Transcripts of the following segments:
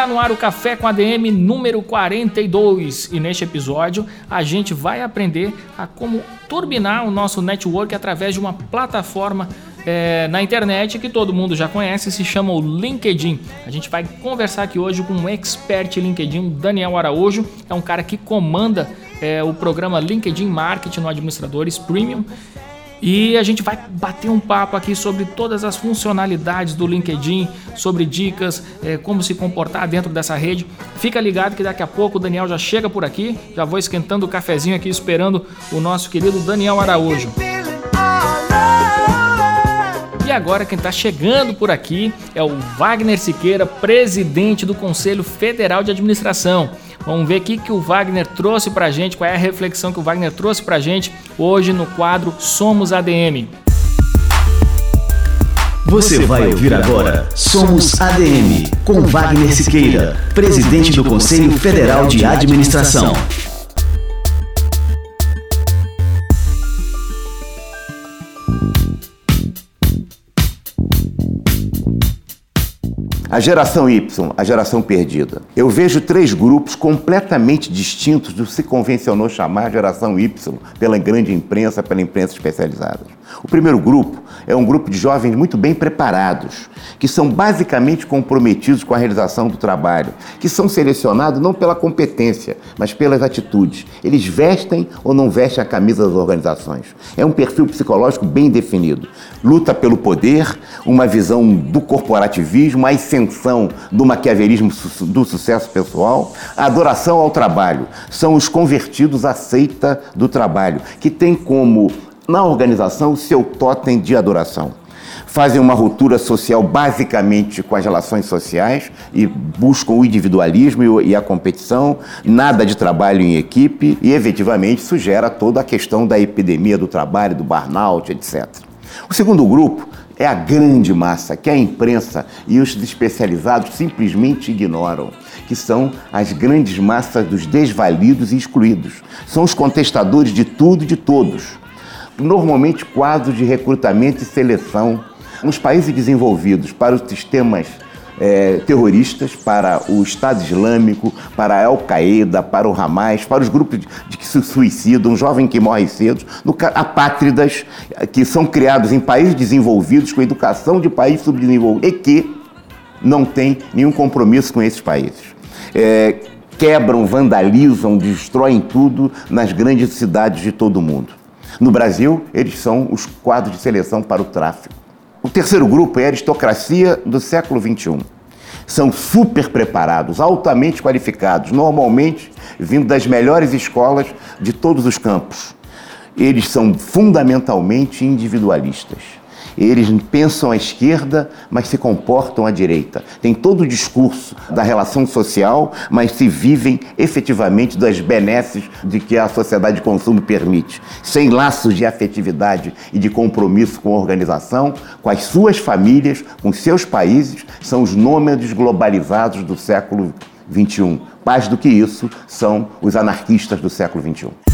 Está no ar o Café com ADM número 42 e neste episódio a gente vai aprender a como turbinar o nosso network através de uma plataforma é, na internet que todo mundo já conhece, se chama o LinkedIn. A gente vai conversar aqui hoje com um expert LinkedIn, Daniel Araújo, é um cara que comanda é, o programa LinkedIn Marketing no Administradores Premium e a gente vai bater um papo aqui sobre todas as funcionalidades do LinkedIn, sobre dicas, é, como se comportar dentro dessa rede. Fica ligado que daqui a pouco o Daniel já chega por aqui. Já vou esquentando o cafezinho aqui esperando o nosso querido Daniel Araújo. E agora quem está chegando por aqui é o Wagner Siqueira, presidente do Conselho Federal de Administração. Vamos ver o que, que o Wagner trouxe para a gente, qual é a reflexão que o Wagner trouxe para a gente hoje no quadro Somos ADM. Você vai ouvir agora Somos ADM, com Wagner Siqueira, presidente do Conselho Federal de Administração. A geração Y, a geração perdida. Eu vejo três grupos completamente distintos do que se convencionou chamar geração Y pela grande imprensa, pela imprensa especializada. O primeiro grupo é um grupo de jovens muito bem preparados, que são basicamente comprometidos com a realização do trabalho, que são selecionados não pela competência, mas pelas atitudes. Eles vestem ou não vestem a camisa das organizações. É um perfil psicológico bem definido. Luta pelo poder, uma visão do corporativismo, a ascensão do maquiavelismo do sucesso pessoal, a adoração ao trabalho. São os convertidos à seita do trabalho, que tem como na organização o seu totem de adoração. Fazem uma ruptura social basicamente com as relações sociais e buscam o individualismo e a competição, nada de trabalho em equipe e, efetivamente, isso gera toda a questão da epidemia do trabalho, do burnout, etc. O segundo grupo é a grande massa que a imprensa e os especializados simplesmente ignoram, que são as grandes massas dos desvalidos e excluídos. São os contestadores de tudo e de todos normalmente quadros de recrutamento e seleção nos países desenvolvidos para os sistemas é, terroristas, para o Estado Islâmico, para a Al-Qaeda, para o Hamas, para os grupos de, de, que se suicidam, um jovem que morre cedo, no, apátridas que são criados em países desenvolvidos com educação de países subdesenvolvidos e que não têm nenhum compromisso com esses países. É, quebram, vandalizam, destroem tudo nas grandes cidades de todo o mundo. No Brasil, eles são os quadros de seleção para o tráfico. O terceiro grupo é a aristocracia do século XXI. São super preparados, altamente qualificados, normalmente vindo das melhores escolas de todos os campos. Eles são fundamentalmente individualistas. Eles pensam à esquerda, mas se comportam à direita. Tem todo o discurso da relação social, mas se vivem efetivamente das benesses de que a sociedade de consumo permite. Sem laços de afetividade e de compromisso com a organização, com as suas famílias, com seus países, são os nômades globalizados do século XXI. Mais do que isso, são os anarquistas do século XXI.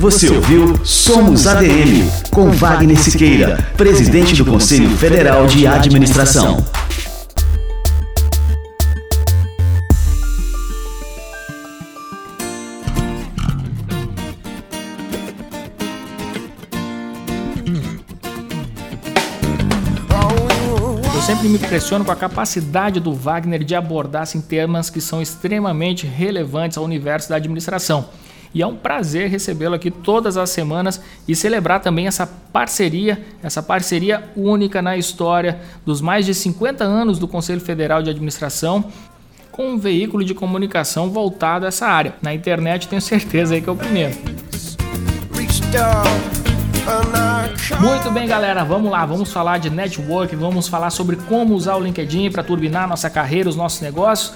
Você ouviu Somos ADM, com Wagner Siqueira, presidente do Conselho Federal de Administração. Eu sempre me impressiono com a capacidade do Wagner de abordar assim, temas que são extremamente relevantes ao universo da administração. E é um prazer recebê-lo aqui todas as semanas e celebrar também essa parceria, essa parceria única na história dos mais de 50 anos do Conselho Federal de Administração com um veículo de comunicação voltado a essa área. Na internet tenho certeza aí que é o primeiro. Muito bem, galera, vamos lá, vamos falar de network, vamos falar sobre como usar o LinkedIn para turbinar nossa carreira, os nossos negócios,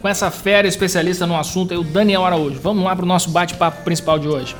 com essa fera especialista no assunto, aí, o Daniel Araújo. Vamos lá para o nosso bate-papo principal de hoje.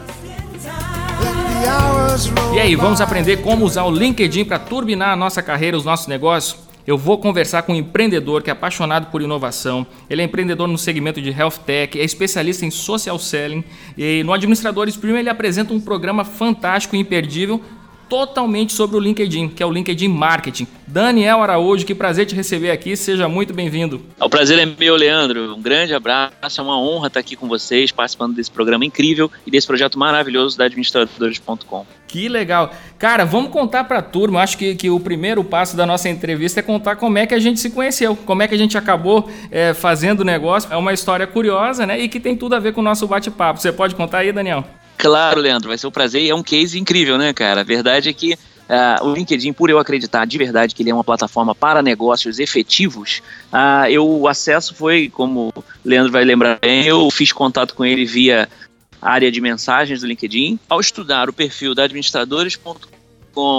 E aí, vamos aprender como usar o LinkedIn para turbinar a nossa carreira, os nossos negócios? Eu vou conversar com um empreendedor que é apaixonado por inovação. Ele é empreendedor no segmento de health tech, é especialista em social selling e no Administradores Premium ele apresenta um programa fantástico e imperdível totalmente sobre o LinkedIn, que é o LinkedIn Marketing. Daniel Araújo, que prazer te receber aqui, seja muito bem-vindo. O prazer é meu, Leandro. Um grande abraço, é uma honra estar aqui com vocês, participando desse programa incrível e desse projeto maravilhoso da administradores.com. Que legal. Cara, vamos contar para a turma. Acho que, que o primeiro passo da nossa entrevista é contar como é que a gente se conheceu, como é que a gente acabou é, fazendo o negócio. É uma história curiosa, né? E que tem tudo a ver com o nosso bate-papo. Você pode contar aí, Daniel? Claro, Leandro, vai ser um prazer e é um case incrível, né, cara? A verdade é que uh, o LinkedIn, por eu acreditar de verdade que ele é uma plataforma para negócios efetivos, uh, eu, o acesso foi, como o Leandro vai lembrar bem, eu fiz contato com ele via área de mensagens do LinkedIn. Ao estudar o perfil da administradores.com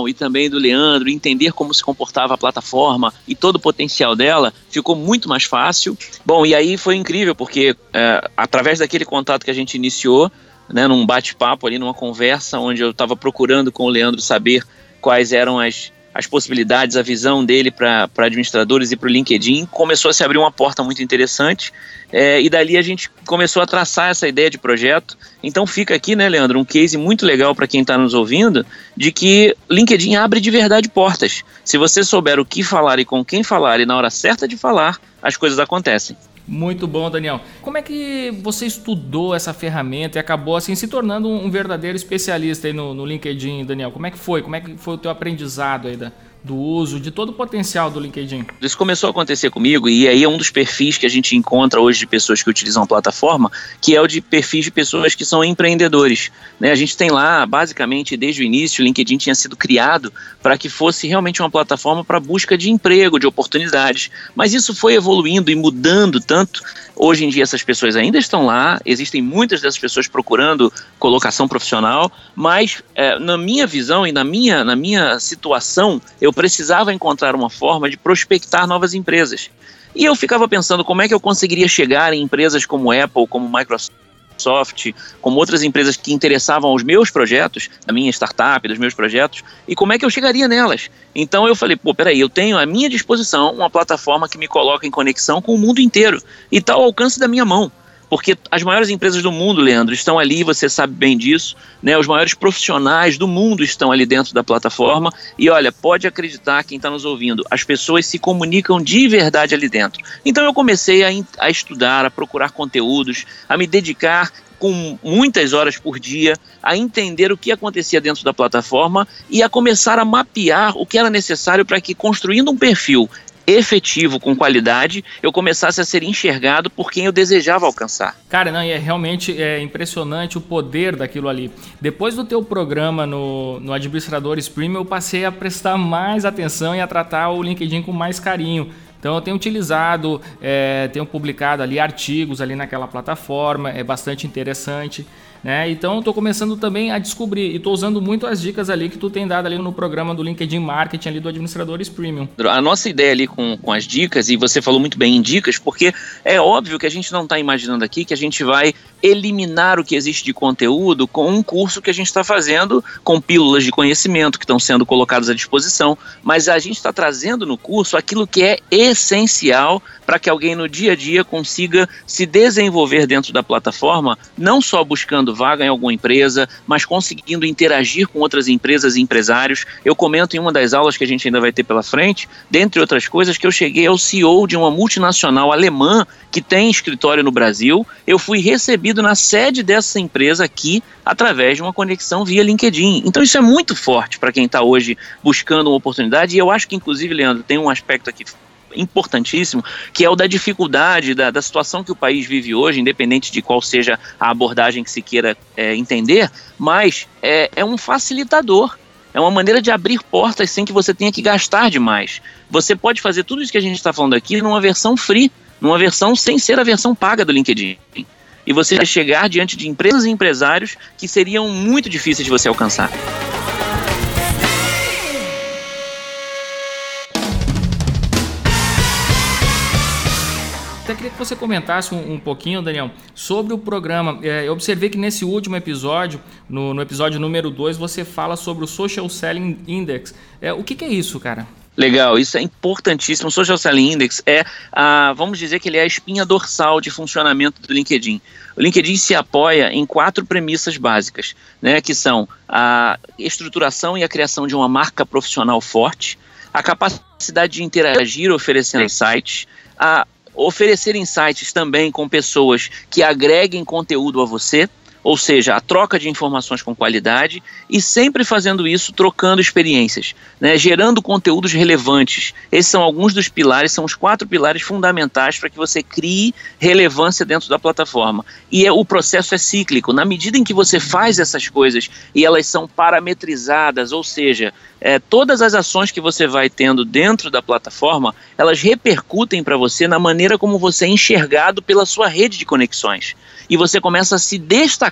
e também do Leandro, entender como se comportava a plataforma e todo o potencial dela, ficou muito mais fácil. Bom, e aí foi incrível, porque uh, através daquele contato que a gente iniciou, né, num bate-papo ali, numa conversa, onde eu estava procurando com o Leandro saber quais eram as, as possibilidades, a visão dele para administradores e para o LinkedIn, começou a se abrir uma porta muito interessante é, e dali a gente começou a traçar essa ideia de projeto. Então fica aqui, né, Leandro, um case muito legal para quem está nos ouvindo, de que LinkedIn abre de verdade portas. Se você souber o que falar e com quem falar e na hora certa de falar, as coisas acontecem. Muito bom, Daniel. Como é que você estudou essa ferramenta e acabou assim se tornando um verdadeiro especialista no, no LinkedIn, Daniel? Como é que foi? Como é que foi o teu aprendizado aí da, do uso, de todo o potencial do LinkedIn? Isso começou a acontecer comigo e aí é um dos perfis que a gente encontra hoje de pessoas que utilizam a plataforma, que é o de perfis de pessoas que são empreendedores. Né? A gente tem lá, basicamente, desde o início, o LinkedIn tinha sido criado para que fosse realmente uma plataforma para busca de emprego, de oportunidades. Mas isso foi evoluindo e mudando tanto Hoje em dia essas pessoas ainda estão lá, existem muitas dessas pessoas procurando colocação profissional, mas é, na minha visão e na minha, na minha situação, eu precisava encontrar uma forma de prospectar novas empresas. E eu ficava pensando como é que eu conseguiria chegar em empresas como Apple, como Microsoft, como outras empresas que interessavam aos meus projetos, da minha startup, dos meus projetos, e como é que eu chegaria nelas. Então eu falei, pô, peraí, eu tenho à minha disposição uma plataforma que me coloca em conexão com o mundo inteiro e está ao alcance da minha mão porque as maiores empresas do mundo, Leandro, estão ali, você sabe bem disso, né? Os maiores profissionais do mundo estão ali dentro da plataforma e olha, pode acreditar quem está nos ouvindo, as pessoas se comunicam de verdade ali dentro. Então eu comecei a, a estudar, a procurar conteúdos, a me dedicar com muitas horas por dia, a entender o que acontecia dentro da plataforma e a começar a mapear o que era necessário para que, construindo um perfil efetivo, com qualidade, eu começasse a ser enxergado por quem eu desejava alcançar. Cara, não, e é realmente é impressionante o poder daquilo ali. Depois do teu programa no, no Administradores Premium, eu passei a prestar mais atenção e a tratar o LinkedIn com mais carinho. Então eu tenho utilizado, é, tenho publicado ali artigos ali naquela plataforma, é bastante interessante. Né? Então estou começando também a descobrir e estou usando muito as dicas ali que tu tem dado ali no programa do LinkedIn Marketing ali do Administradores Premium. A nossa ideia ali com, com as dicas, e você falou muito bem em dicas, porque é óbvio que a gente não está imaginando aqui que a gente vai eliminar o que existe de conteúdo com um curso que a gente está fazendo com pílulas de conhecimento que estão sendo colocadas à disposição, mas a gente está trazendo no curso aquilo que é essencial para que alguém no dia a dia consiga se desenvolver dentro da plataforma, não só buscando vaga em alguma empresa, mas conseguindo interagir com outras empresas e empresários. Eu comento em uma das aulas que a gente ainda vai ter pela frente, dentre outras coisas, que eu cheguei ao CEO de uma multinacional alemã que tem escritório no Brasil. Eu fui recebido na sede dessa empresa aqui através de uma conexão via LinkedIn. Então isso é muito forte para quem está hoje buscando uma oportunidade e eu acho que inclusive, Leandro, tem um aspecto aqui importantíssimo, que é o da dificuldade, da, da situação que o país vive hoje, independente de qual seja a abordagem que se queira é, entender, mas é, é um facilitador. É uma maneira de abrir portas sem que você tenha que gastar demais. Você pode fazer tudo isso que a gente está falando aqui numa versão free, numa versão sem ser a versão paga do LinkedIn. E você chegar diante de empresas e empresários que seriam muito difíceis de você alcançar. Que você comentasse um, um pouquinho, Daniel, sobre o programa. É, eu observei que nesse último episódio, no, no episódio número 2, você fala sobre o Social Selling Index. É, o que, que é isso, cara? Legal, isso é importantíssimo. O Social Selling Index é, a, vamos dizer que ele é a espinha dorsal de funcionamento do LinkedIn. O LinkedIn se apoia em quatro premissas básicas, né, que são a estruturação e a criação de uma marca profissional forte, a capacidade de interagir oferecendo insights, a oferecer insights também com pessoas que agreguem conteúdo a você, ou seja, a troca de informações com qualidade e sempre fazendo isso trocando experiências, né, gerando conteúdos relevantes. Esses são alguns dos pilares, são os quatro pilares fundamentais para que você crie relevância dentro da plataforma. E é, o processo é cíclico. Na medida em que você faz essas coisas e elas são parametrizadas, ou seja, é, todas as ações que você vai tendo dentro da plataforma, elas repercutem para você na maneira como você é enxergado pela sua rede de conexões. E você começa a se destacar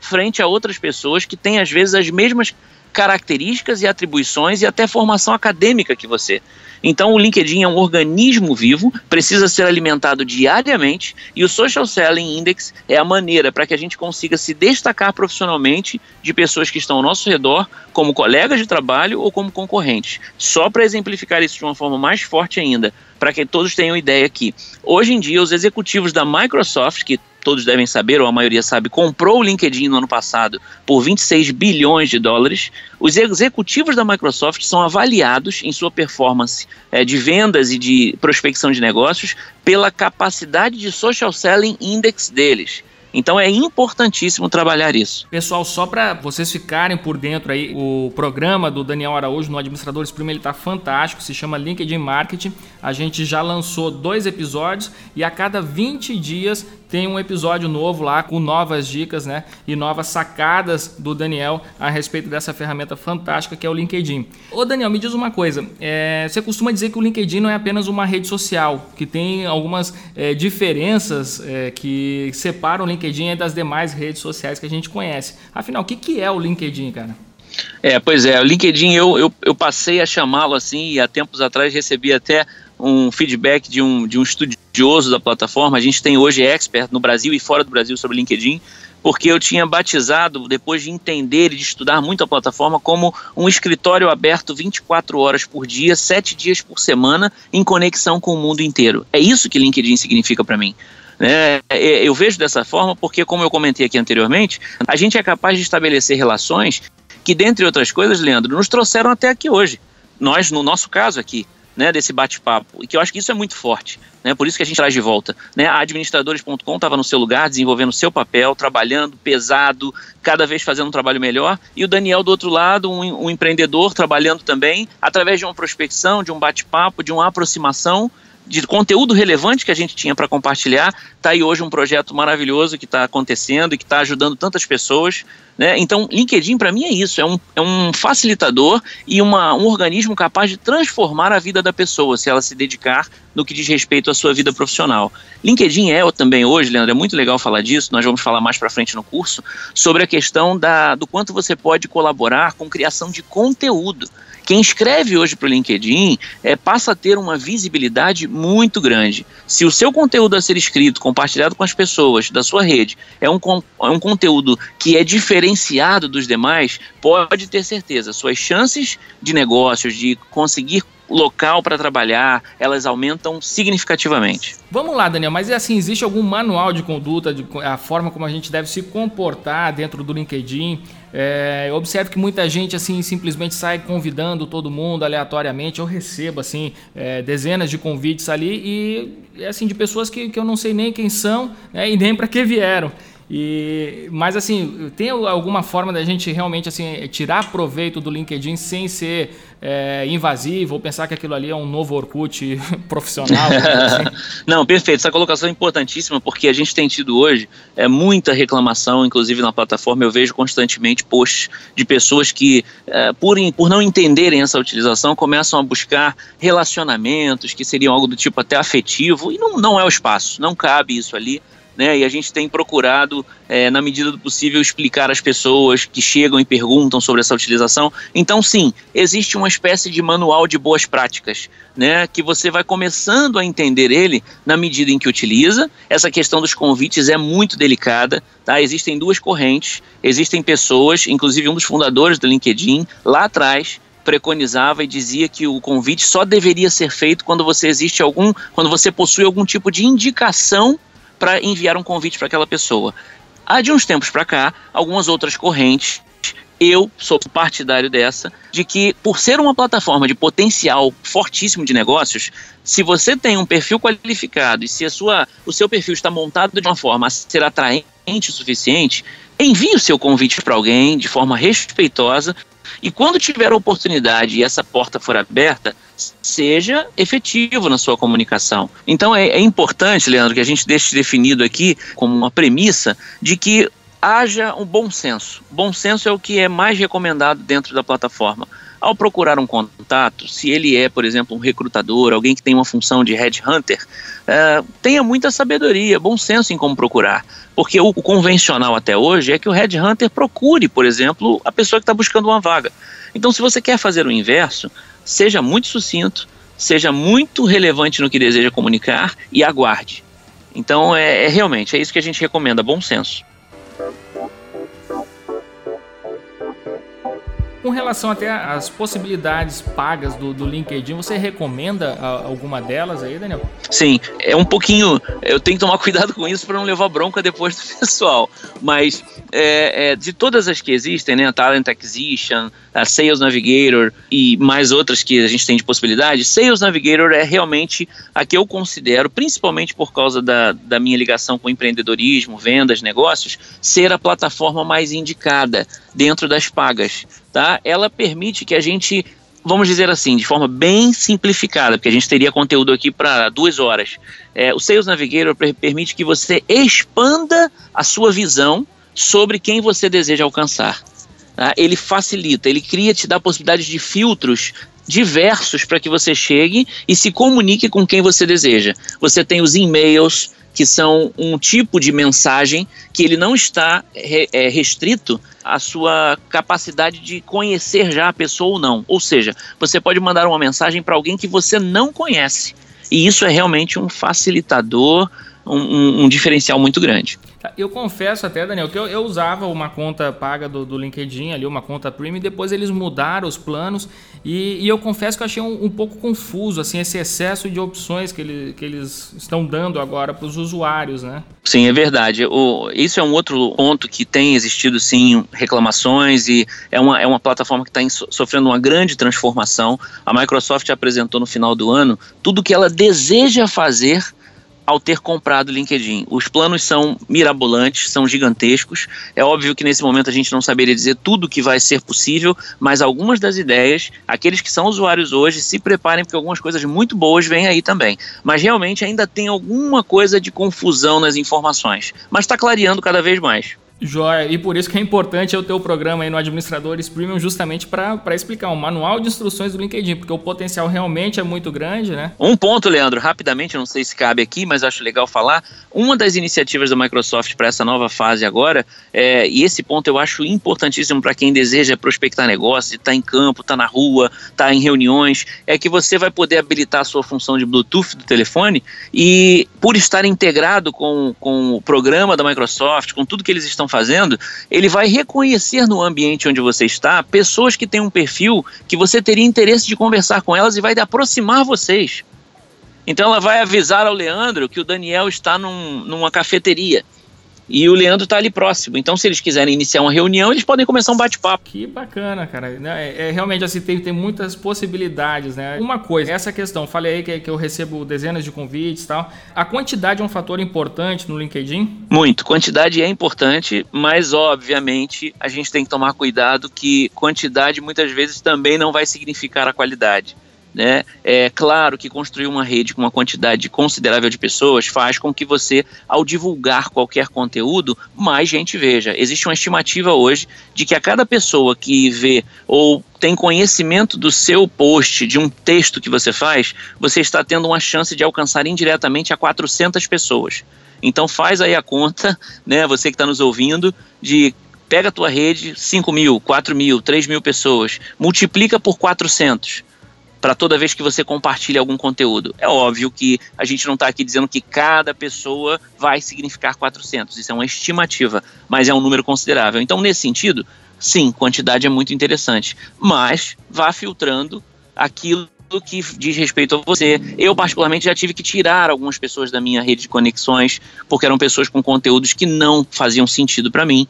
frente a outras pessoas que têm, às vezes, as mesmas características e atribuições e até formação acadêmica que você. Então, o LinkedIn é um organismo vivo, precisa ser alimentado diariamente e o Social Selling Index é a maneira para que a gente consiga se destacar profissionalmente de pessoas que estão ao nosso redor, como colegas de trabalho ou como concorrentes. Só para exemplificar isso de uma forma mais forte ainda, para que todos tenham ideia aqui. Hoje em dia, os executivos da Microsoft, que todos devem saber, ou a maioria sabe, comprou o LinkedIn no ano passado por 26 bilhões de dólares. Os executivos da Microsoft são avaliados em sua performance é, de vendas e de prospecção de negócios pela capacidade de social selling index deles. Então é importantíssimo trabalhar isso. Pessoal, só para vocês ficarem por dentro aí, o programa do Daniel Araújo no Administradores Primo, ele tá fantástico, se chama LinkedIn Marketing. A gente já lançou dois episódios e a cada 20 dias tem um episódio novo lá com novas dicas, né? E novas sacadas do Daniel a respeito dessa ferramenta fantástica que é o LinkedIn. Ô Daniel, me diz uma coisa. É, você costuma dizer que o LinkedIn não é apenas uma rede social, que tem algumas é, diferenças é, que separam o LinkedIn das demais redes sociais que a gente conhece. Afinal, o que, que é o LinkedIn, cara? É, pois é, o LinkedIn eu, eu, eu passei a chamá-lo assim e há tempos atrás recebi até um feedback de um, de um estudioso da plataforma. A gente tem hoje expert no Brasil e fora do Brasil sobre LinkedIn, porque eu tinha batizado, depois de entender e de estudar muito a plataforma, como um escritório aberto 24 horas por dia, 7 dias por semana, em conexão com o mundo inteiro. É isso que LinkedIn significa para mim. É, é, eu vejo dessa forma porque, como eu comentei aqui anteriormente, a gente é capaz de estabelecer relações que, dentre outras coisas, Leandro, nos trouxeram até aqui hoje. Nós, no nosso caso aqui, né, desse bate-papo. E que eu acho que isso é muito forte. Né, por isso que a gente traz de volta. Né, a administradores.com estava no seu lugar, desenvolvendo o seu papel, trabalhando pesado, cada vez fazendo um trabalho melhor. E o Daniel, do outro lado, um, um empreendedor, trabalhando também, através de uma prospecção, de um bate-papo, de uma aproximação de conteúdo relevante que a gente tinha para compartilhar. Está aí hoje um projeto maravilhoso que está acontecendo e que está ajudando tantas pessoas. Né? Então, LinkedIn para mim é isso, é um, é um facilitador e uma, um organismo capaz de transformar a vida da pessoa se ela se dedicar no que diz respeito à sua vida profissional. LinkedIn é também hoje, Leandro, é muito legal falar disso, nós vamos falar mais para frente no curso, sobre a questão da, do quanto você pode colaborar com criação de conteúdo. Quem escreve hoje para o LinkedIn é, passa a ter uma visibilidade muito grande. Se o seu conteúdo a ser escrito, compartilhado com as pessoas da sua rede, é um, é um conteúdo que é diferenciado dos demais, pode ter certeza, suas chances de negócios, de conseguir local para trabalhar, elas aumentam significativamente. Vamos lá, Daniel, mas é assim, existe algum manual de conduta, de, a forma como a gente deve se comportar dentro do LinkedIn? É, eu observo que muita gente assim simplesmente sai convidando todo mundo aleatoriamente. Eu recebo assim é, dezenas de convites ali e assim de pessoas que, que eu não sei nem quem são né, e nem para que vieram. E, mas assim, tem alguma forma da gente realmente assim tirar proveito do LinkedIn sem ser é, invasivo ou pensar que aquilo ali é um novo Orkut profissional? assim? Não, perfeito. Essa colocação é importantíssima porque a gente tem tido hoje é, muita reclamação, inclusive na plataforma. Eu vejo constantemente posts de pessoas que, é, por, por não entenderem essa utilização, começam a buscar relacionamentos que seriam algo do tipo até afetivo e não, não é o espaço, não cabe isso ali né? E a gente tem procurado, é, na medida do possível, explicar às pessoas que chegam e perguntam sobre essa utilização. Então, sim, existe uma espécie de manual de boas práticas, né? Que você vai começando a entender ele na medida em que utiliza. Essa questão dos convites é muito delicada, tá? Existem duas correntes, existem pessoas, inclusive um dos fundadores do LinkedIn, lá atrás, preconizava e dizia que o convite só deveria ser feito quando você existe algum, quando você possui algum tipo de indicação para enviar um convite para aquela pessoa. Há de uns tempos para cá, algumas outras correntes eu sou partidário dessa, de que por ser uma plataforma de potencial fortíssimo de negócios, se você tem um perfil qualificado e se a sua, o seu perfil está montado de uma forma a ser atraente o suficiente, envie o seu convite para alguém de forma respeitosa e quando tiver a oportunidade e essa porta for aberta, seja efetivo na sua comunicação. Então é, é importante, Leandro, que a gente deixe definido aqui como uma premissa de que haja um bom senso. Bom senso é o que é mais recomendado dentro da plataforma. Ao procurar um contato, se ele é, por exemplo, um recrutador, alguém que tem uma função de headhunter, é, tenha muita sabedoria, bom senso em como procurar. Porque o, o convencional até hoje é que o headhunter procure, por exemplo, a pessoa que está buscando uma vaga. Então, se você quer fazer o inverso, seja muito sucinto, seja muito relevante no que deseja comunicar e aguarde. Então, é, é realmente, é isso que a gente recomenda, bom senso. Com relação até às possibilidades pagas do, do LinkedIn, você recomenda ah, alguma delas aí, Daniel? Sim, é um pouquinho. Eu tenho que tomar cuidado com isso para não levar bronca depois do pessoal. Mas é, é, de todas as que existem, né, a Talent Acquisition, a Sales Navigator e mais outras que a gente tem de possibilidade, Sales Navigator é realmente a que eu considero, principalmente por causa da, da minha ligação com empreendedorismo, vendas, negócios, ser a plataforma mais indicada dentro das pagas tá? Ela permite que a gente, vamos dizer assim, de forma bem simplificada, porque a gente teria conteúdo aqui para duas horas. É, o Sales Navigator permite que você expanda a sua visão sobre quem você deseja alcançar. Tá? Ele facilita, ele cria, te dá possibilidades de filtros diversos para que você chegue e se comunique com quem você deseja. Você tem os e-mails, que são um tipo de mensagem que ele não está re, é, restrito à sua capacidade de conhecer já a pessoa ou não. Ou seja, você pode mandar uma mensagem para alguém que você não conhece. E isso é realmente um facilitador, um, um, um diferencial muito grande. Eu confesso até, Daniel, que eu, eu usava uma conta paga do, do, LinkedIn ali, uma conta premium, e depois eles mudaram os planos e, e eu confesso que eu achei um, um, pouco confuso, assim, esse excesso de opções que, ele, que eles estão dando agora para os usuários, né? Sim, é verdade. O, isso é um outro ponto que tem existido, sim, reclamações e é uma, é uma plataforma que está sofrendo uma grande transformação. A Microsoft apresentou no final do ano tudo que ela deseja fazer ao ter comprado o LinkedIn. Os planos são mirabolantes, são gigantescos. É óbvio que nesse momento a gente não saberia dizer tudo que vai ser possível, mas algumas das ideias, aqueles que são usuários hoje, se preparem porque algumas coisas muito boas vêm aí também. Mas realmente ainda tem alguma coisa de confusão nas informações, mas está clareando cada vez mais. Joia, e por isso que é importante eu ter o programa aí no Administradores Premium justamente para explicar um manual de instruções do LinkedIn, porque o potencial realmente é muito grande, né? Um ponto, Leandro, rapidamente, não sei se cabe aqui, mas acho legal falar. Uma das iniciativas da Microsoft para essa nova fase agora, é, e esse ponto eu acho importantíssimo para quem deseja prospectar negócio, está em campo, está na rua, está em reuniões, é que você vai poder habilitar a sua função de Bluetooth do telefone e por estar integrado com, com o programa da Microsoft, com tudo que eles estão estão fazendo, ele vai reconhecer no ambiente onde você está pessoas que têm um perfil que você teria interesse de conversar com elas e vai aproximar vocês. Então ela vai avisar ao Leandro que o Daniel está num, numa cafeteria e o Leandro está ali próximo. Então, se eles quiserem iniciar uma reunião, eles podem começar um bate-papo. Que bacana, cara. Né, é, é, realmente assim, tem, tem muitas possibilidades, né? Uma coisa, essa questão, falei aí que, que eu recebo dezenas de convites e tal. A quantidade é um fator importante no LinkedIn? Muito. Quantidade é importante, mas obviamente a gente tem que tomar cuidado que quantidade muitas vezes também não vai significar a qualidade. Né? É claro que construir uma rede com uma quantidade considerável de pessoas faz com que você, ao divulgar qualquer conteúdo, mais gente veja. Existe uma estimativa hoje de que a cada pessoa que vê ou tem conhecimento do seu post, de um texto que você faz, você está tendo uma chance de alcançar indiretamente a 400 pessoas. Então faz aí a conta, né, você que está nos ouvindo, de pega a tua rede, 5 mil, 4 mil, 3 mil pessoas, multiplica por 400 para toda vez que você compartilha algum conteúdo. É óbvio que a gente não está aqui dizendo que cada pessoa vai significar 400, isso é uma estimativa, mas é um número considerável. Então, nesse sentido, sim, quantidade é muito interessante, mas vá filtrando aquilo que diz respeito a você. Eu, particularmente, já tive que tirar algumas pessoas da minha rede de conexões, porque eram pessoas com conteúdos que não faziam sentido para mim.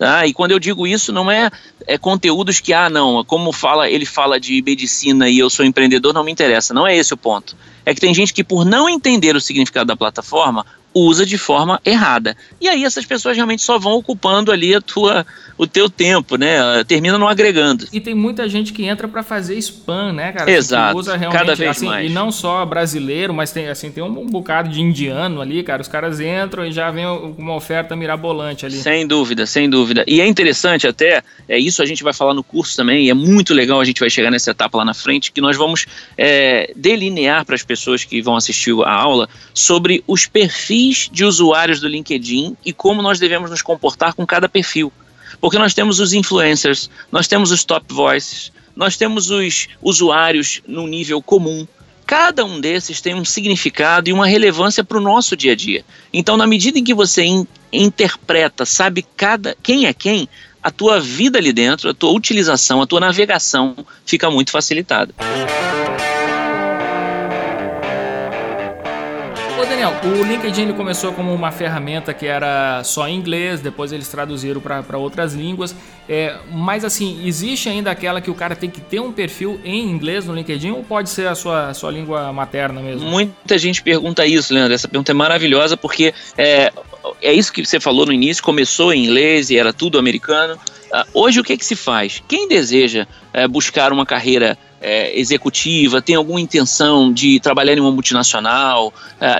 Tá? E quando eu digo isso, não é, é conteúdos que, ah, não, como fala, ele fala de medicina e eu sou empreendedor, não me interessa. Não é esse o ponto. É que tem gente que, por não entender o significado da plataforma, usa de forma errada. E aí essas pessoas realmente só vão ocupando ali a tua, o teu tempo, né? Termina não agregando. E tem muita gente que entra para fazer spam, né, cara? Exato. Que usa realmente, cada vez assim, mais. E não só brasileiro, mas tem assim tem um bocado de indiano ali, cara. Os caras entram e já vem uma oferta mirabolante ali. Sem dúvida, sem dúvida. E é interessante até, é isso a gente vai falar no curso também, e é muito legal a gente vai chegar nessa etapa lá na frente, que nós vamos é, delinear para as pessoas que vão assistir a aula sobre os perfis de usuários do LinkedIn e como nós devemos nos comportar com cada perfil. Porque nós temos os influencers, nós temos os top voices, nós temos os usuários no nível comum. Cada um desses tem um significado e uma relevância para o nosso dia a dia. Então, na medida em que você in interpreta, sabe cada quem é quem, a tua vida ali dentro, a tua utilização, a tua navegação fica muito facilitada. O LinkedIn ele começou como uma ferramenta que era só em inglês, depois eles traduziram para outras línguas. É, mas assim, existe ainda aquela que o cara tem que ter um perfil em inglês no LinkedIn ou pode ser a sua, a sua língua materna mesmo? Muita gente pergunta isso, Leandro. Essa pergunta é maravilhosa porque é, é isso que você falou no início, começou em inglês e era tudo americano. Uh, hoje o que, é que se faz? Quem deseja uh, buscar uma carreira uh, executiva, tem alguma intenção de trabalhar em uma multinacional,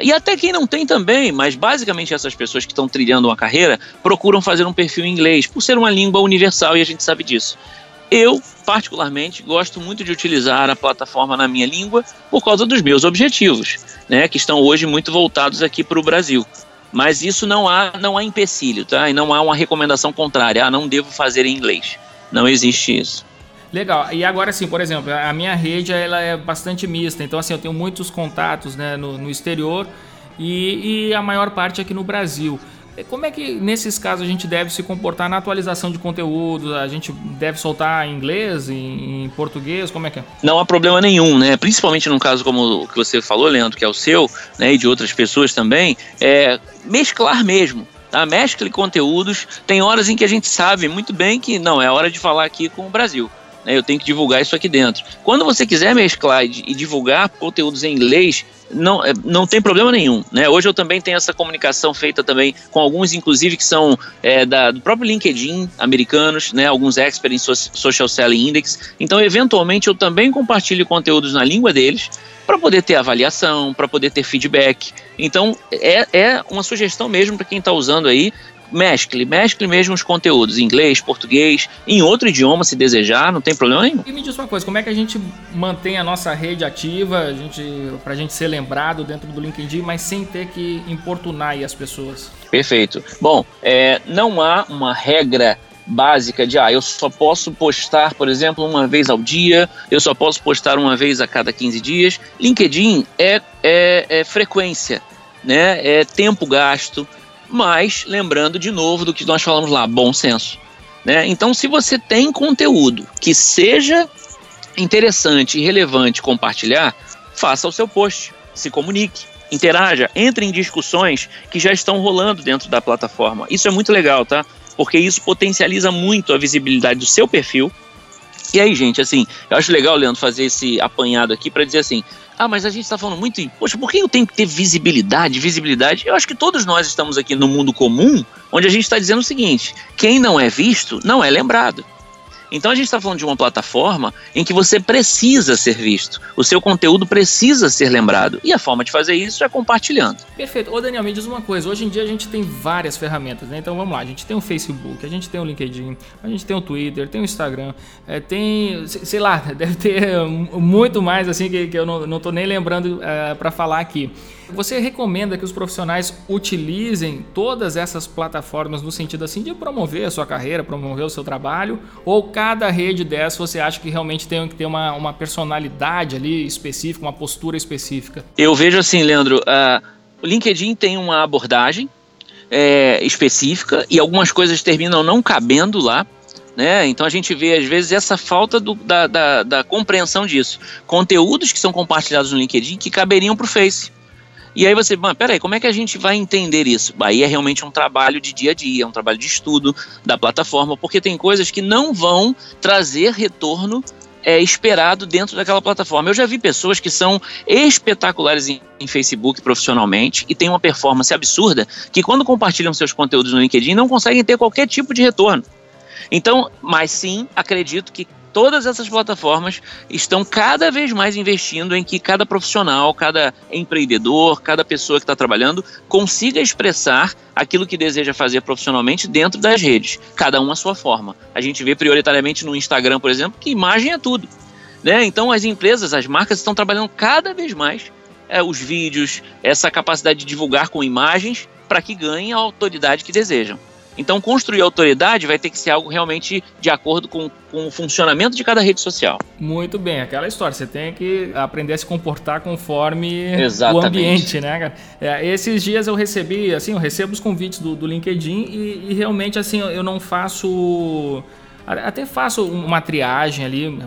e até quem não tem também, mas basicamente essas pessoas que estão trilhando uma carreira procuram fazer um perfil em inglês, por ser uma língua universal e a gente sabe disso. Eu, particularmente, gosto muito de utilizar a plataforma na minha língua por causa dos meus objetivos, né, que estão hoje muito voltados aqui para o Brasil. Mas isso não há, não há empecilho, tá? E não há uma recomendação contrária. Ah, não devo fazer em inglês. Não existe isso. Legal. E agora sim, por exemplo, a minha rede ela é bastante mista. Então, assim, eu tenho muitos contatos né, no, no exterior e, e a maior parte aqui no Brasil. Como é que nesses casos a gente deve se comportar na atualização de conteúdo? A gente deve soltar em inglês, em, em português? Como é que é? Não há problema nenhum, né? Principalmente num caso como o que você falou, Leandro, que é o seu, né, e de outras pessoas também, é mesclar mesmo. Tá? Mescle conteúdos. Tem horas em que a gente sabe muito bem que não, é hora de falar aqui com o Brasil. Né? Eu tenho que divulgar isso aqui dentro. Quando você quiser mesclar e, divulgar conteúdos em inglês, não, é, não tem problema nenhum. Né? Hoje eu também tenho essa comunicação feita também com alguns, inclusive, que são é, da, do próprio LinkedIn americanos, né? alguns experts em Social Selling Index. Então, eventualmente, eu também compartilho conteúdos na língua deles para poder ter avaliação, para poder ter feedback. Então, é, é uma sugestão mesmo para quem está usando aí mescle, mescle mesmo os conteúdos, inglês, português, em outro idioma se desejar, não tem problema nenhum. E me diz uma coisa, como é que a gente mantém a nossa rede ativa, a gente, pra gente ser lembrado dentro do LinkedIn, mas sem ter que importunar as pessoas? Perfeito. Bom, é, não há uma regra básica de ah, eu só posso postar, por exemplo, uma vez ao dia, eu só posso postar uma vez a cada 15 dias. LinkedIn é, é, é frequência, né? é tempo gasto, mas lembrando de novo do que nós falamos lá, bom senso. Né? Então, se você tem conteúdo que seja interessante e relevante compartilhar, faça o seu post, se comunique, interaja, entre em discussões que já estão rolando dentro da plataforma. Isso é muito legal, tá? Porque isso potencializa muito a visibilidade do seu perfil. E aí, gente, assim, eu acho legal, Leandro, fazer esse apanhado aqui para dizer assim: ah, mas a gente está falando muito em, poxa, por que eu tenho que ter visibilidade, visibilidade? Eu acho que todos nós estamos aqui no mundo comum, onde a gente está dizendo o seguinte: quem não é visto não é lembrado. Então a gente está falando de uma plataforma em que você precisa ser visto, o seu conteúdo precisa ser lembrado. E a forma de fazer isso é compartilhando. Perfeito. Ô Daniel, me diz uma coisa. Hoje em dia a gente tem várias ferramentas, né? Então vamos lá, a gente tem o Facebook, a gente tem o LinkedIn, a gente tem o Twitter, tem o Instagram, é, tem, sei lá, deve ter muito mais assim que, que eu não, tô nem lembrando é, para falar aqui. Você recomenda que os profissionais utilizem todas essas plataformas no sentido assim de promover a sua carreira, promover o seu trabalho, ou cada rede dessa você acha que realmente tem que ter uma, uma personalidade ali específica, uma postura específica? Eu vejo assim, Leandro, uh, o LinkedIn tem uma abordagem é, específica e algumas coisas terminam não cabendo lá. Né? Então a gente vê às vezes essa falta do, da, da, da compreensão disso. Conteúdos que são compartilhados no LinkedIn que caberiam para o Face. E aí você, mas peraí, como é que a gente vai entender isso? Aí é realmente um trabalho de dia a dia, um trabalho de estudo da plataforma, porque tem coisas que não vão trazer retorno é, esperado dentro daquela plataforma. Eu já vi pessoas que são espetaculares em, em, Facebook profissionalmente e têm uma performance absurda que quando compartilham seus conteúdos no LinkedIn não conseguem ter qualquer tipo de retorno. Então, mas sim, acredito que todas essas plataformas estão cada vez mais investindo em que cada profissional, cada empreendedor, cada pessoa que está trabalhando consiga expressar aquilo que deseja fazer profissionalmente dentro das redes, cada um à sua forma. A gente vê prioritariamente no Instagram, por exemplo, que imagem é tudo. Né? Então as empresas, as marcas estão trabalhando cada vez mais é, os vídeos, essa capacidade de divulgar com imagens para que ganhem a autoridade que desejam. Então, construir autoridade vai ter que ser algo realmente de acordo com, com o funcionamento de cada rede social. Muito bem, aquela história. Você tem que aprender a se comportar conforme Exatamente. o ambiente, né, cara? É, esses dias eu recebi, assim, eu recebo os convites do, do LinkedIn e, e realmente, assim, eu não faço. Até faço uma triagem ali,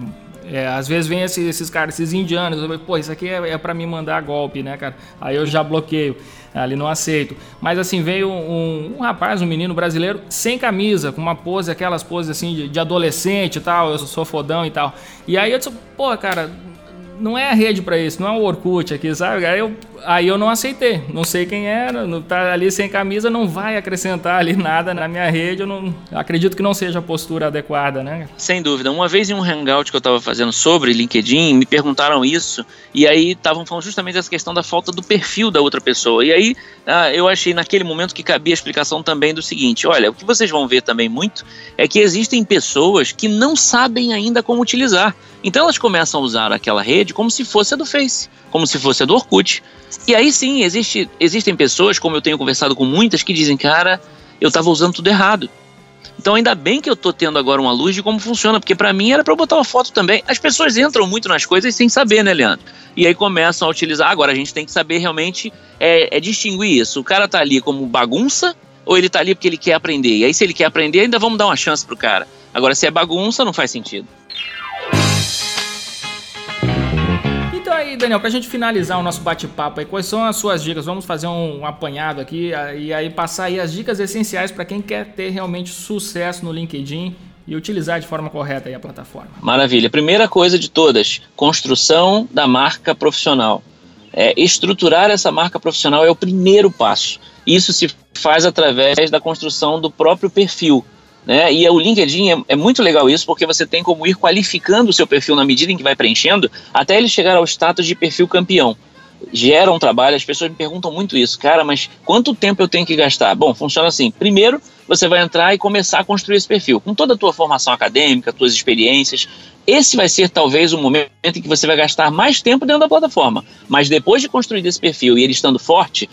é, às vezes vem esses, esses caras, esses indianos, eu, pô, isso aqui é, é para me mandar golpe, né, cara? Aí eu já bloqueio, ali não aceito. Mas assim, veio um, um, rapaz, um menino brasileiro, sem camisa, com uma pose, aquelas poses assim de, de adolescente e tal, eu sou fodão e tal. E aí eu disse, pô, cara, não é a rede para isso, não é o Orkut aqui, sabe? Aí eu, aí eu não aceitei, não sei quem era, não tá ali sem camisa, não vai acrescentar ali nada na minha rede, eu não acredito que não seja a postura adequada, né? Sem dúvida. Uma vez em um hangout que eu estava fazendo sobre LinkedIn, me perguntaram isso, e aí estavam falando justamente dessa questão da falta do perfil da outra pessoa. E aí ah, eu achei naquele momento que cabia a explicação também do seguinte: olha, o que vocês vão ver também muito é que existem pessoas que não sabem ainda como utilizar. Então elas começam a usar aquela rede como se fosse a do Face, como se fosse a do Orkut. E aí sim, existe, existem pessoas, como eu tenho conversado com muitas, que dizem, cara, eu estava usando tudo errado. Então ainda bem que eu estou tendo agora uma luz de como funciona, porque para mim era para botar uma foto também. As pessoas entram muito nas coisas sem saber, né, Leandro? E aí começam a utilizar. Agora a gente tem que saber realmente é, é distinguir isso. O cara tá ali como bagunça ou ele tá ali porque ele quer aprender? E aí se ele quer aprender, ainda vamos dar uma chance pro cara. Agora se é bagunça, não faz sentido. Aí, Daniel, para a gente finalizar o nosso bate-papo aí, quais são as suas dicas? Vamos fazer um apanhado aqui e aí passar aí as dicas essenciais para quem quer ter realmente sucesso no LinkedIn e utilizar de forma correta aí a plataforma. Maravilha. Primeira coisa de todas, construção da marca profissional. É, estruturar essa marca profissional é o primeiro passo. Isso se faz através da construção do próprio perfil. Né? E o LinkedIn é, é, muito legal isso, porque você tem como ir qualificando o seu perfil na medida em que vai preenchendo, até ele chegar ao status de perfil campeão. Gera um trabalho, as pessoas me perguntam muito isso, cara, mas quanto tempo eu tenho que gastar? Bom, funciona assim. Primeiro, você vai entrar e começar a construir esse perfil. Com toda a tua formação acadêmica, tuas experiências, esse vai ser talvez o momento em que você vai gastar mais tempo dentro da plataforma. Mas depois de construir esse perfil e ele estando forte,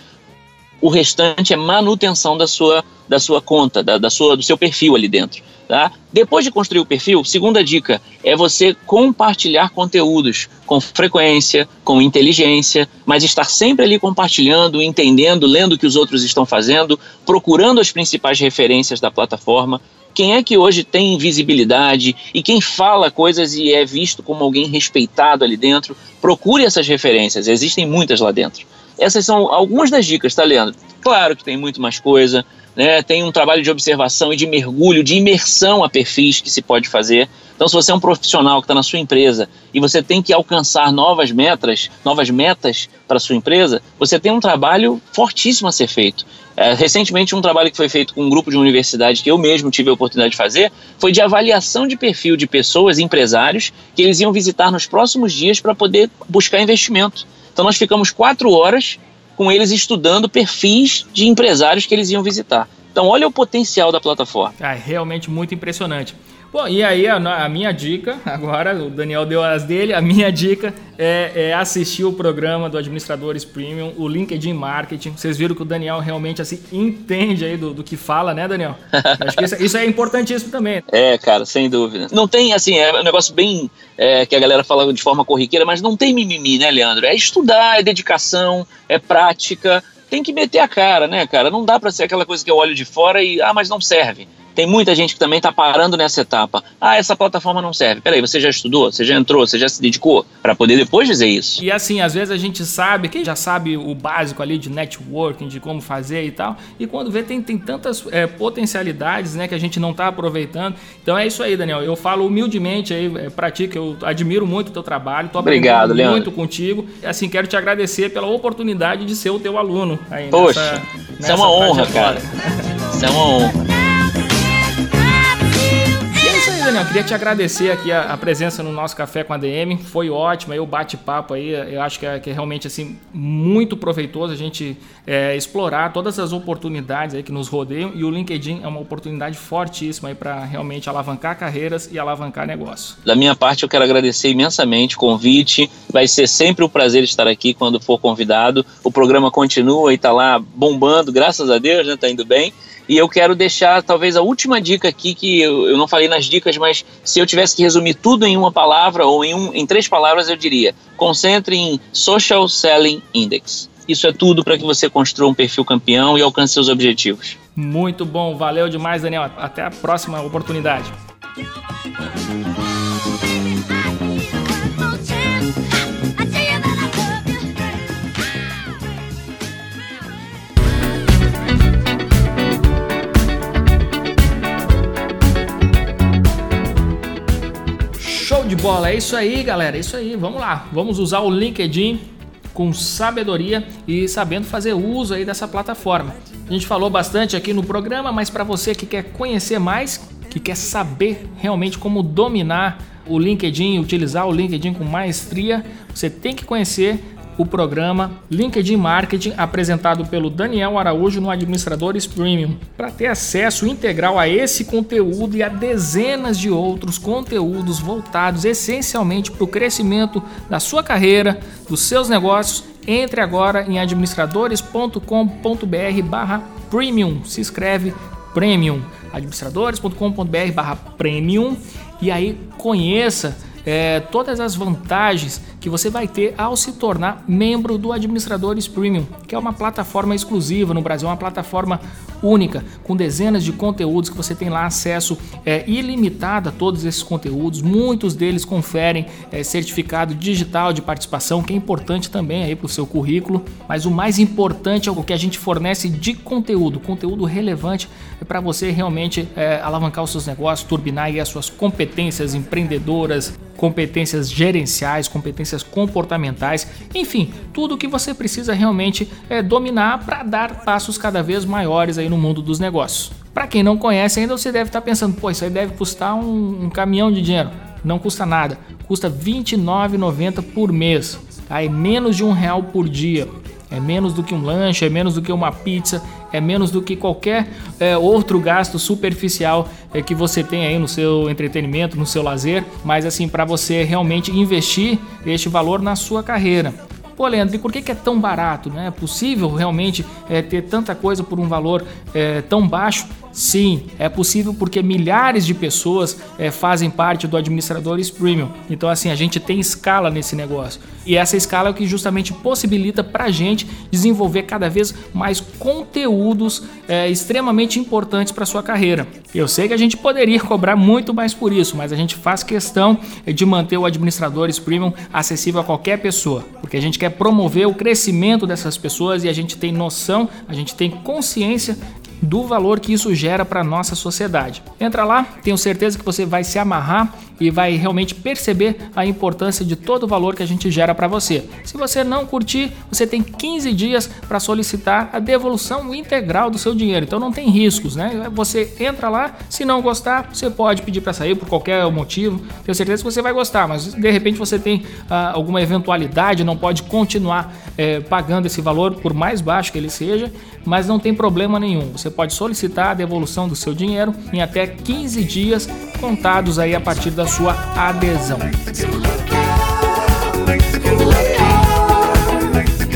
o restante é manutenção da sua, da sua conta, da, da sua, do seu perfil ali dentro. Tá? Depois de construir o perfil, segunda dica é você compartilhar conteúdos com frequência, com inteligência, mas estar sempre ali compartilhando, entendendo, lendo o que os outros estão fazendo, procurando as principais referências da plataforma. Quem é que hoje tem visibilidade e quem fala coisas e é visto como alguém respeitado ali dentro? Procure essas referências, existem muitas lá dentro. Essas são algumas das dicas, tá, Leandro? Claro que tem muito mais coisa. né? Tem um trabalho de observação e de mergulho, de imersão a perfis que se pode fazer. Então, se você é um profissional que está na sua empresa e você tem que alcançar novas metas, novas metas para sua empresa, você tem um trabalho fortíssimo a ser feito. É, recentemente, um trabalho que foi feito com um grupo de universidade que eu mesmo tive a oportunidade de fazer foi de avaliação de perfil de pessoas, empresários, que eles iam visitar nos próximos dias para poder buscar investimento. Então, nós ficamos quatro horas com eles estudando perfis de empresários que eles iam visitar. Então, olha o potencial da plataforma. É realmente muito impressionante. Bom, e aí a, a, minha dica, agora o Daniel deu as dele, a minha dica é, é, assistir o programa do Administradores Premium, o LinkedIn Marketing. Vocês viram que o Daniel realmente assim entende aí do, do que fala, né, Daniel? Acho que isso, isso, é importantíssimo também. É, cara, sem dúvida. Não tem, assim, é um negócio bem é, que a galera fala de forma corriqueira, mas não tem mimimi, né, Leandro? É estudar, é dedicação, é prática. Tem que meter a cara, né, cara? Não dá para ser aquela coisa que eu olho de fora e, ah, mas não serve. Tem muita gente que também está parando nessa etapa. Ah, essa plataforma não serve. Peraí, você já estudou? Você já entrou? Você já se dedicou? Para poder depois dizer isso. E assim, às vezes a gente sabe, quem já sabe o básico ali de networking, de como fazer e tal, e quando vê tem, tem tantas é, potencialidades né, que a gente não está aproveitando. Então é isso aí, Daniel. Eu falo humildemente aí é, para ti, que eu admiro muito o teu trabalho, tô Obrigado, muito Leandro. contigo. Assim, quero te agradecer pela oportunidade de ser o teu aluno aí Poxa, nessa, isso é uma honra, cara. Isso é uma honra. Daniel, queria te agradecer aqui a, a, presença no nosso Café com a DM. Foi ótimo o bate-papo aí. Eu acho que é, que é, realmente assim muito proveitoso a gente é, explorar todas as oportunidades aí que nos rodeiam e o LinkedIn é uma oportunidade fortíssima aí para realmente alavancar carreiras e alavancar negócios. Da minha parte, eu quero agradecer imensamente o convite. Vai ser sempre um prazer estar aqui quando for convidado. O programa continua e está lá bombando, graças a Deus, né? Tá indo bem. E eu quero deixar talvez a última dica aqui, que eu, eu não falei nas dicas, mas se eu tivesse que resumir tudo em uma palavra ou em, um, em três palavras, eu diria: concentre em Social Selling Index. Isso é tudo para que você construa um perfil campeão e alcance seus objetivos. Muito bom, valeu demais, Daniel. Até a próxima oportunidade. De bola. É isso aí, galera. É isso aí. Vamos lá. Vamos usar o LinkedIn com sabedoria e sabendo fazer uso aí dessa plataforma. A gente falou bastante aqui no programa, mas para você que quer conhecer mais, que quer saber realmente como dominar o LinkedIn, utilizar o LinkedIn com maestria, você tem que conhecer o programa LinkedIn Marketing apresentado pelo Daniel Araújo no Administradores Premium, para ter acesso integral a esse conteúdo e a dezenas de outros conteúdos voltados essencialmente para o crescimento da sua carreira, dos seus negócios. Entre agora em administradores.com.br/premium. Se escreve Premium. administradores.com.br/premium e aí conheça é, todas as vantagens que você vai ter ao se tornar membro do Administradores Premium, que é uma plataforma exclusiva no Brasil, uma plataforma única, com dezenas de conteúdos que você tem lá acesso é, ilimitado a todos esses conteúdos. Muitos deles conferem é, certificado digital de participação, que é importante também aí para o seu currículo. Mas o mais importante é o que a gente fornece de conteúdo, conteúdo relevante é para você realmente é, alavancar os seus negócios, turbinar as suas competências empreendedoras, competências gerenciais, competências comportamentais, enfim, tudo o que você precisa realmente é, dominar para dar passos cada vez maiores aí no mundo dos negócios. Para quem não conhece ainda, você deve estar tá pensando, pô, isso aí deve custar um, um caminhão de dinheiro. Não custa nada, custa R$ 29,90 por mês, tá? é menos de um real por dia. É menos do que um lanche, é menos do que uma pizza, é menos do que qualquer é, outro gasto superficial é, que você tem aí no seu entretenimento, no seu lazer, mas assim, para você realmente investir este valor na sua carreira. Pô, Leandro, e por que, que é tão barato? Né? É possível realmente é, ter tanta coisa por um valor é, tão baixo? Sim, é possível porque milhares de pessoas é, fazem parte do Administradores Premium. Então, assim, a gente tem escala nesse negócio. E essa escala é o que justamente possibilita para a gente desenvolver cada vez mais conteúdos é, extremamente importantes para sua carreira. Eu sei que a gente poderia cobrar muito mais por isso, mas a gente faz questão de manter o Administradores Premium acessível a qualquer pessoa, porque a gente quer promover o crescimento dessas pessoas e a gente tem noção, a gente tem consciência do valor que isso gera para nossa sociedade. Entra lá, tenho certeza que você vai se amarrar e vai realmente perceber a importância de todo o valor que a gente gera para você. Se você não curtir, você tem 15 dias para solicitar a devolução integral do seu dinheiro. Então não tem riscos, né? Você entra lá, se não gostar, você pode pedir para sair por qualquer motivo. Tenho certeza que você vai gostar, mas de repente você tem ah, alguma eventualidade, não pode continuar eh, pagando esse valor por mais baixo que ele seja, mas não tem problema nenhum. Você pode solicitar a devolução do seu dinheiro em até 15 dias contados aí a partir da sua adesão.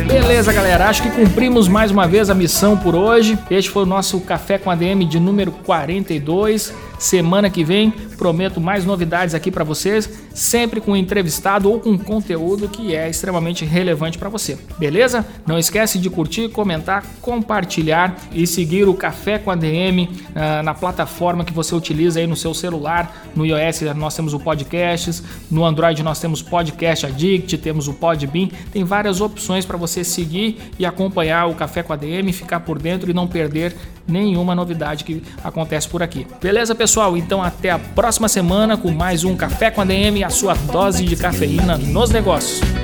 Beleza, galera. Acho que cumprimos mais uma vez a missão por hoje. Este foi o nosso Café com ADM de número 42. Semana que vem prometo mais novidades aqui para vocês, sempre com um entrevistado ou com conteúdo que é extremamente relevante para você. Beleza? Não esquece de curtir, comentar, compartilhar e seguir o Café com ADM uh, ah, na plataforma que você utiliza aí no seu celular. No iOS nós temos o Podcasts, no Android nós temos Podcast Addict, temos o Podbean, tem várias opções para você seguir e acompanhar o Café com ADM, ficar por dentro e não perder nenhuma novidade que acontece por aqui. Beleza, pessoal? Então até a próxima semana com mais um Café com a DM, a sua dose de cafeína nos negócios.